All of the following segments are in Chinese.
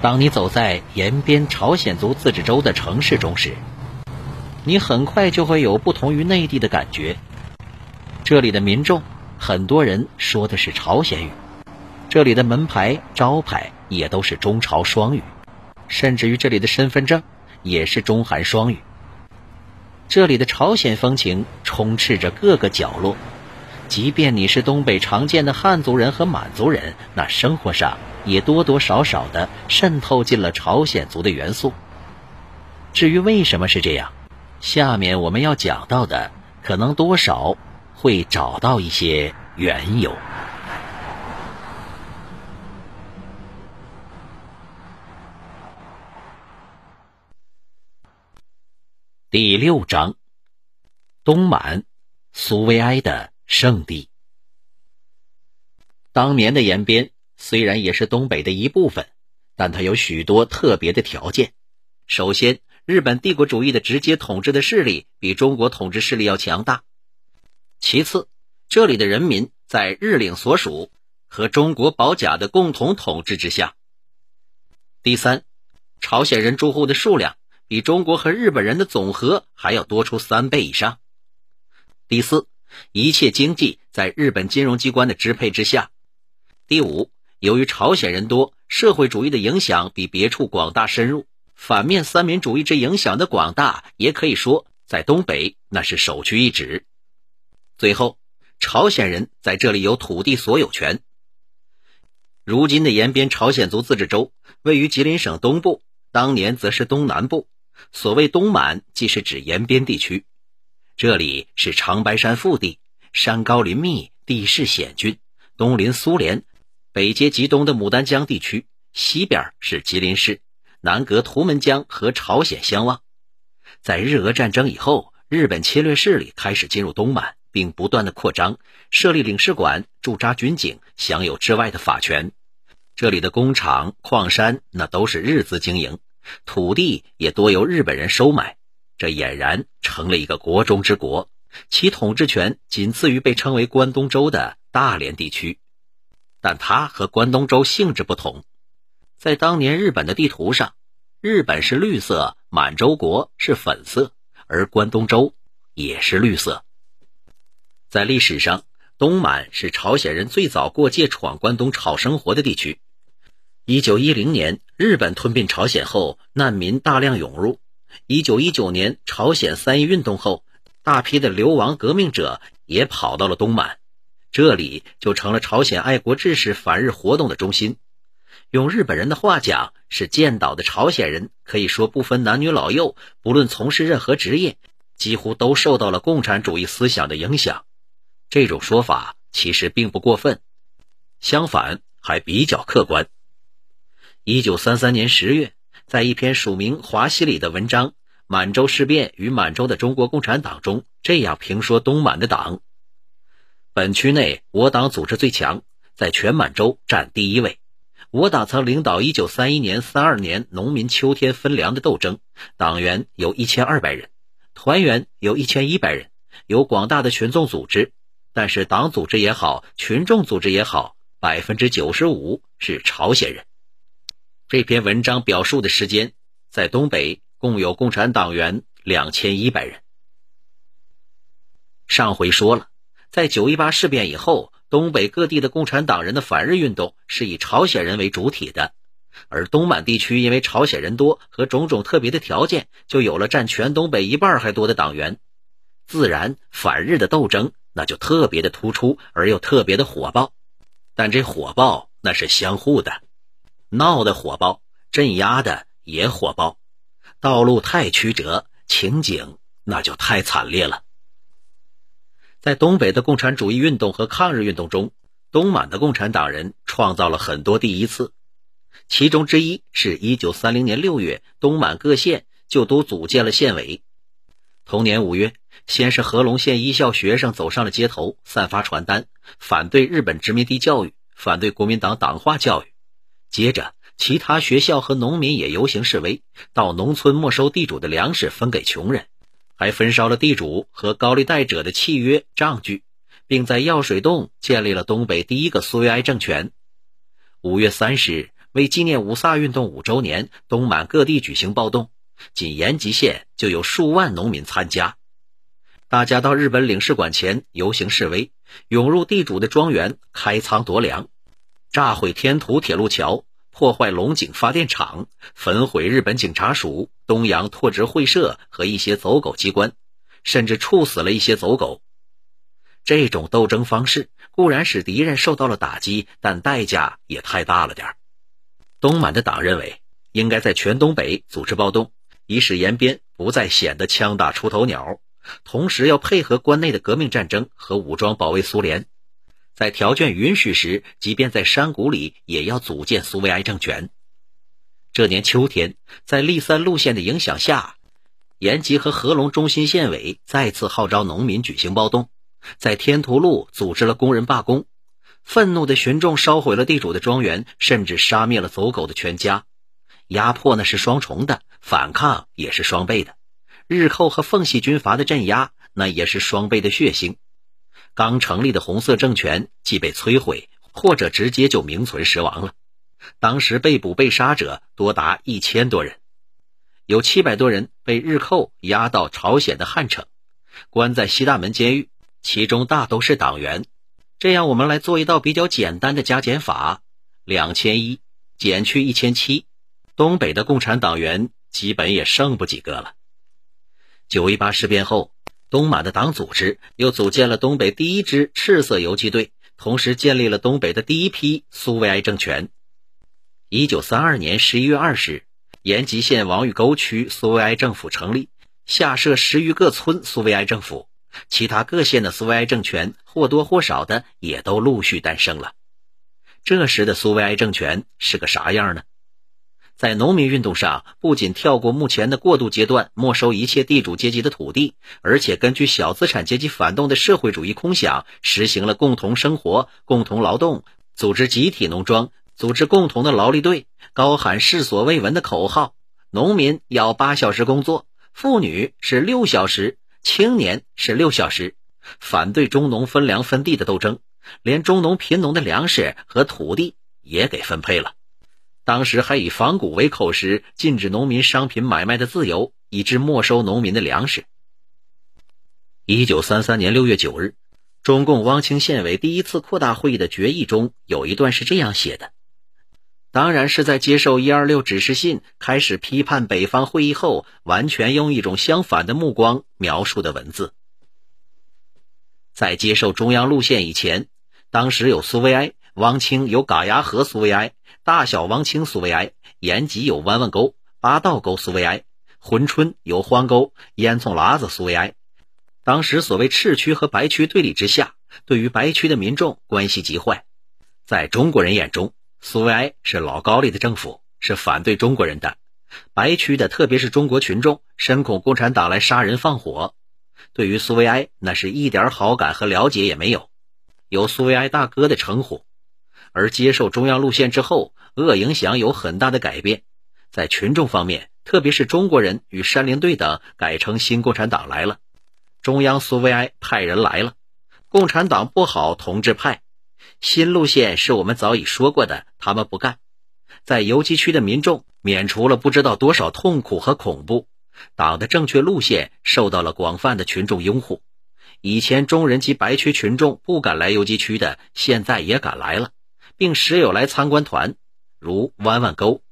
当你走在延边朝鲜族自治州的城市中时，你很快就会有不同于内地的感觉。这里的民众，很多人说的是朝鲜语；这里的门牌招牌也都是中朝双语，甚至于这里的身份证也是中韩双语。这里的朝鲜风情充斥着各个角落。即便你是东北常见的汉族人和满族人，那生活上也多多少少的渗透进了朝鲜族的元素。至于为什么是这样，下面我们要讲到的，可能多少会找到一些缘由。第六章，东满，苏维埃的。圣地。当年的延边虽然也是东北的一部分，但它有许多特别的条件。首先，日本帝国主义的直接统治的势力比中国统治势力要强大；其次，这里的人民在日领所属和中国保甲的共同统治之下；第三，朝鲜人住户的数量比中国和日本人的总和还要多出三倍以上；第四。一切经济在日本金融机关的支配之下。第五，由于朝鲜人多，社会主义的影响比别处广大深入。反面三民主义之影响的广大，也可以说在东北那是首屈一指。最后，朝鲜人在这里有土地所有权。如今的延边朝鲜族自治州位于吉林省东部，当年则是东南部。所谓东满，即是指延边地区。这里是长白山腹地，山高林密，地势险峻，东临苏联，北接极东的牡丹江地区，西边是吉林市，南隔图们江和朝鲜相望。在日俄战争以后，日本侵略势力开始进入东满，并不断的扩张，设立领事馆，驻扎军警，享有之外的法权。这里的工厂、矿山那都是日资经营，土地也多由日本人收买。这俨然成了一个国中之国，其统治权仅次于被称为关东州的大连地区，但它和关东州性质不同。在当年日本的地图上，日本是绿色，满洲国是粉色，而关东州也是绿色。在历史上，东满是朝鲜人最早过界闯关东讨生活的地区。一九一零年，日本吞并朝鲜后，难民大量涌入。一九一九年朝鲜三一运动后，大批的流亡革命者也跑到了东满，这里就成了朝鲜爱国志士反日活动的中心。用日本人的话讲，是建岛的朝鲜人可以说不分男女老幼，不论从事任何职业，几乎都受到了共产主义思想的影响。这种说法其实并不过分，相反还比较客观。一九三三年十月。在一篇署名华西里的文章《满洲事变与满洲的中国共产党》中，这样评说东满的党：本区内我党组织最强，在全满洲占第一位。我党曾领导1931年、32年农民秋天分粮的斗争，党员有一千二百人，团员有一千一百人，有广大的群众组织。但是党组织也好，群众组织也好，百分之九十五是朝鲜人。这篇文章表述的时间，在东北共有共产党员两千一百人。上回说了，在九一八事变以后，东北各地的共产党人的反日运动是以朝鲜人为主体的，而东满地区因为朝鲜人多和种种特别的条件，就有了占全东北一半还多的党员，自然反日的斗争那就特别的突出而又特别的火爆。但这火爆那是相互的。闹得火爆，镇压的也火爆，道路太曲折，情景那就太惨烈了。在东北的共产主义运动和抗日运动中，东满的共产党人创造了很多第一次，其中之一是一九三零年六月，东满各县就都组建了县委。同年五月，先是合龙县一校学生走上了街头，散发传单，反对日本殖民地教育，反对国民党党化教育。接着，其他学校和农民也游行示威，到农村没收地主的粮食分给穷人，还焚烧了地主和高利贷者的契约账据，并在药水洞建立了东北第一个苏维埃政权。五月三十日，为纪念五卅运动五周年，东满各地举行暴动，仅延吉县就有数万农民参加。大家到日本领事馆前游行示威，涌入地主的庄园开仓夺粮，炸毁天图铁路桥，破坏龙井发电厂，焚毁日本警察署、东洋拓殖会社和一些走狗机关，甚至处死了一些走狗。这种斗争方式固然使敌人受到了打击，但代价也太大了点东满的党认为，应该在全东北组织暴动，以使延边不再显得枪打出头鸟。同时要配合关内的革命战争和武装保卫苏联，在条件允许时，即便在山谷里也要组建苏维埃政权。这年秋天，在立三路线的影响下，延吉和合隆中心县委再次号召农民举行暴动，在天图路组织了工人罢工。愤怒的群众烧毁了地主的庄园，甚至杀灭了走狗的全家。压迫那是双重的，反抗也是双倍的。日寇和奉系军阀的镇压，那也是双倍的血腥。刚成立的红色政权既被摧毁，或者直接就名存实亡了。当时被捕被杀者多达一千多人，有七百多人被日寇押到朝鲜的汉城，关在西大门监狱，其中大都是党员。这样，我们来做一道比较简单的加减法：两千一减去一千七，东北的共产党员基本也剩不几个了。九一八事变后，东满的党组织又组建了东北第一支赤色游击队，同时建立了东北的第一批苏维埃政权。一九三二年十一月二十，延吉县王峪沟区苏维埃政府成立，下设十余个村苏维埃政府，其他各县的苏维埃政权或多或少的也都陆续诞生了。这时的苏维埃政权是个啥样呢？在农民运动上，不仅跳过目前的过渡阶段，没收一切地主阶级的土地，而且根据小资产阶级反动的社会主义空想，实行了共同生活、共同劳动，组织集体农庄，组织共同的劳力队，高喊世所未闻的口号：农民要八小时工作，妇女是六小时，青年是六小时，反对中农分粮分地的斗争，连中农贫农的粮食和土地也给分配了。当时还以仿古为口实，禁止农民商品买卖的自由，以致没收农民的粮食。一九三三年六月九日，中共汪清县委第一次扩大会议的决议中有一段是这样写的：“当然是在接受一二六指示信，开始批判北方会议后，完全用一种相反的目光描述的文字。在接受中央路线以前，当时有苏维埃，汪清有嘎牙河苏维埃。”大小王清苏维埃，延吉有弯弯沟、八道沟苏维埃，珲春有荒沟、烟囱喇子苏维埃。当时所谓赤区和白区对立之下，对于白区的民众关系极坏。在中国人眼中，苏维埃是老高丽的政府，是反对中国人的；白区的，特别是中国群众，深恐共产党来杀人放火，对于苏维埃那是一点好感和了解也没有，有苏维埃大哥的称呼。而接受中央路线之后，恶影响有很大的改变。在群众方面，特别是中国人与山林队等改成新共产党来了，中央苏维埃派人来了，共产党不好，同志派。新路线是我们早已说过的，他们不干。在游击区的民众免除了不知道多少痛苦和恐怖，党的正确路线受到了广泛的群众拥护。以前中人及白区群众不敢来游击区的，现在也敢来了。并时有来参观团，如弯弯沟。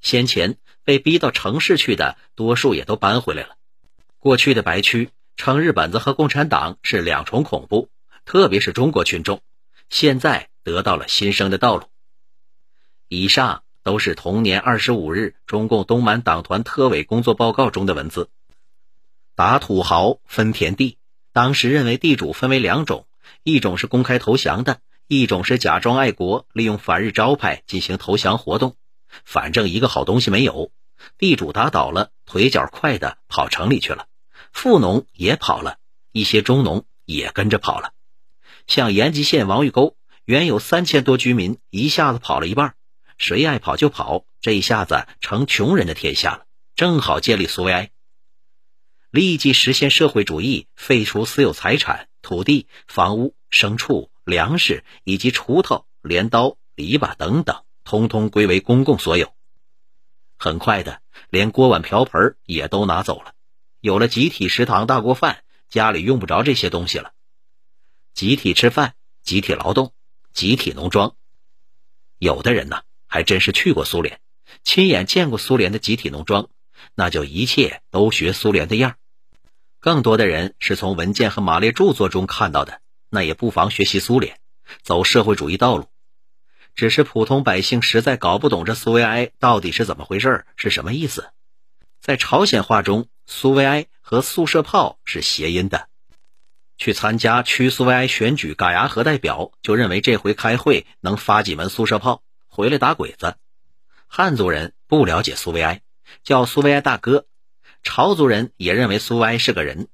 先前被逼到城市去的，多数也都搬回来了。过去的白区称日本子和共产党是两重恐怖，特别是中国群众，现在得到了新生的道路。以上都是同年二十五日中共东满党团特委工作报告中的文字。打土豪分田地，当时认为地主分为两种，一种是公开投降的。一种是假装爱国，利用反日招牌进行投降活动，反正一个好东西没有。地主打倒了，腿脚快的跑城里去了，富农也跑了，一些中农也跟着跑了。像延吉县王峪沟，原有三千多居民，一下子跑了一半，谁爱跑就跑，这一下子成穷人的天下了，正好建立苏维埃，立即实现社会主义，废除私有财产、土地、房屋、牲畜。粮食以及锄头、镰刀、篱笆等等。通通归为公共所有。很快的，连锅碗瓢盆也都拿走了。有了集体食堂、大锅饭，家里用不着这些东西了。集体吃饭，集体劳动，集体农庄。有的人呢，还真是去过苏联，亲眼见过苏联的集体农庄，那就一切都学苏联的样更多的人是从文件和马列著作中看到的，那也不妨学习苏联，走社会主义道路。只是普通百姓实在搞不懂这苏维埃到底是怎么回事，是什么意思。在朝鲜话中，苏维埃和宿舍炮是谐音的。去参加区苏维埃选举嘎牙河代表就认为这回开会能发几门宿舍炮回来打鬼子。汉族人不了解苏维埃，叫苏维埃大哥。朝族人也认为苏维埃是个人，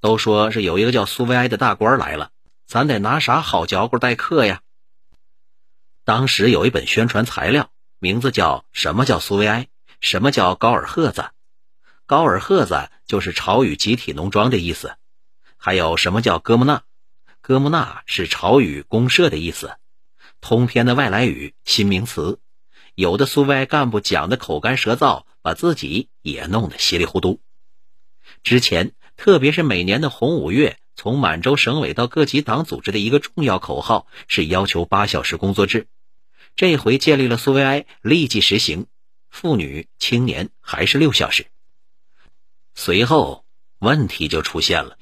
都说是有一个叫苏维埃的大官来了，咱得拿啥好嚼骨待客呀？当时有一本宣传材料，名字叫《什么叫苏维埃？什么叫高尔赫子？高尔赫子就是朝语集体农庄的意思。还有什么叫哥木纳？哥木纳是朝语公社的意思，通篇的外来语新名词。有的苏维埃干部讲的口干舌燥，把自己也弄得稀里糊涂。之前，特别是每年的红五月，从满洲省委到各级党组织的一个重要口号是要求八小时工作制。这回建立了苏维埃，立即实行，妇女、青年还是六小时。随后问题就出现了，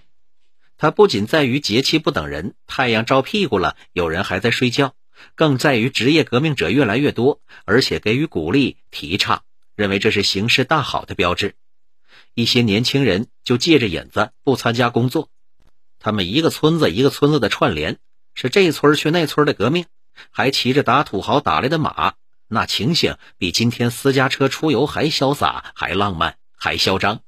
它不仅在于节气不等人，太阳照屁股了，有人还在睡觉，更在于职业革命者越来越多，而且给予鼓励、提倡，认为这是形势大好的标志。一些年轻人就借着引子不参加工作，他们一个村子一个村子的串联，是这村去那村的革命。还骑着打土豪打来的马，那情形比今天私家车出游还潇洒、还浪漫、还嚣张。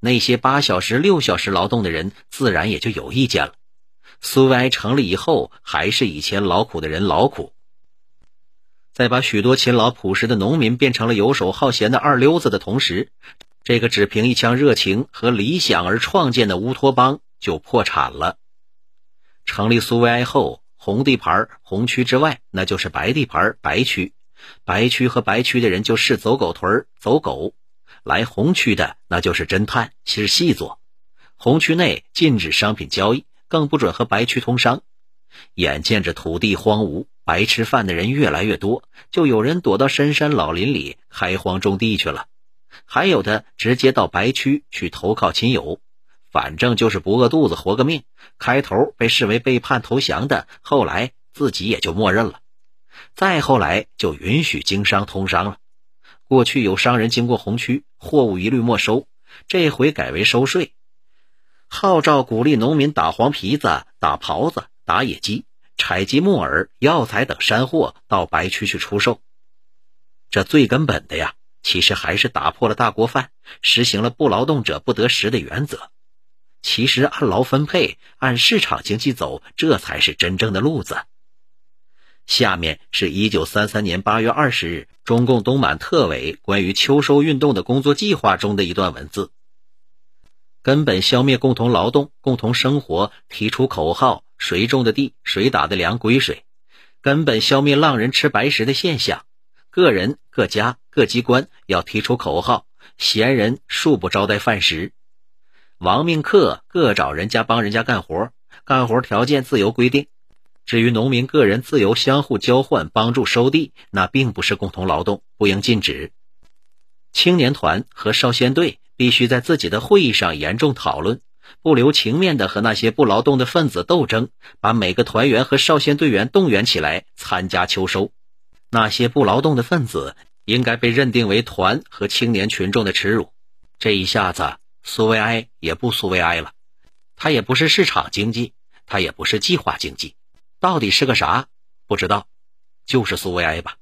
那些八小时、六小时劳动的人，自然也就有意见了。苏维埃成立以后，还是以前劳苦的人劳苦，在把许多勤劳朴实的农民变成了游手好闲的二流子的同时，这个只凭一腔热情和理想而创建的乌托邦就破产了。成立苏维埃后。红地盘红区之外，那就是白地盘白区。白区和白区的人就是走狗屯走狗；来红区的那就是侦探，是细作。红区内禁止商品交易，更不准和白区通商。眼见着土地荒芜，白吃饭的人越来越多，就有人躲到深山老林里开荒种地去了，还有的直接到白区去投靠亲友。反正就是不饿肚子活个命。开头被视为背叛投降的，后来自己也就默认了。再后来就允许经商通商了。过去有商人经过红区，货物一律没收，这回改为收税。号召鼓励农民打黄皮子、打狍子、打野鸡，采集木耳、药材等山货到白区去出售。这最根本的呀，其实还是打破了大锅饭，实行了不劳动者不得食的原则。其实按劳分配，按市场经济走，这才是真正的路子。下面是一九三三年八月二十日中共东满特委关于秋收运动的工作计划中的一段文字：根本消灭共同劳动、共同生活，提出口号：谁种的地，谁打的粮归谁；根本消灭浪人吃白食的现象。个人、各家、各机关要提出口号：闲人恕不招待饭食。亡命客各找人家帮人家干活，干活条件自由规定。至于农民个人自由相互交换帮助收地，那并不是共同劳动，不应禁止。青年团和少先队必须在自己的会议上严重讨论，不留情面的和那些不劳动的分子斗争，把每个团员和少先队员动员起来参加秋收。那些不劳动的分子应该被认定为团和青年群众的耻辱。这一下子。苏维埃也不苏维埃了，它也不是市场经济，它也不是计划经济，到底是个啥？不知道，就是苏维埃吧。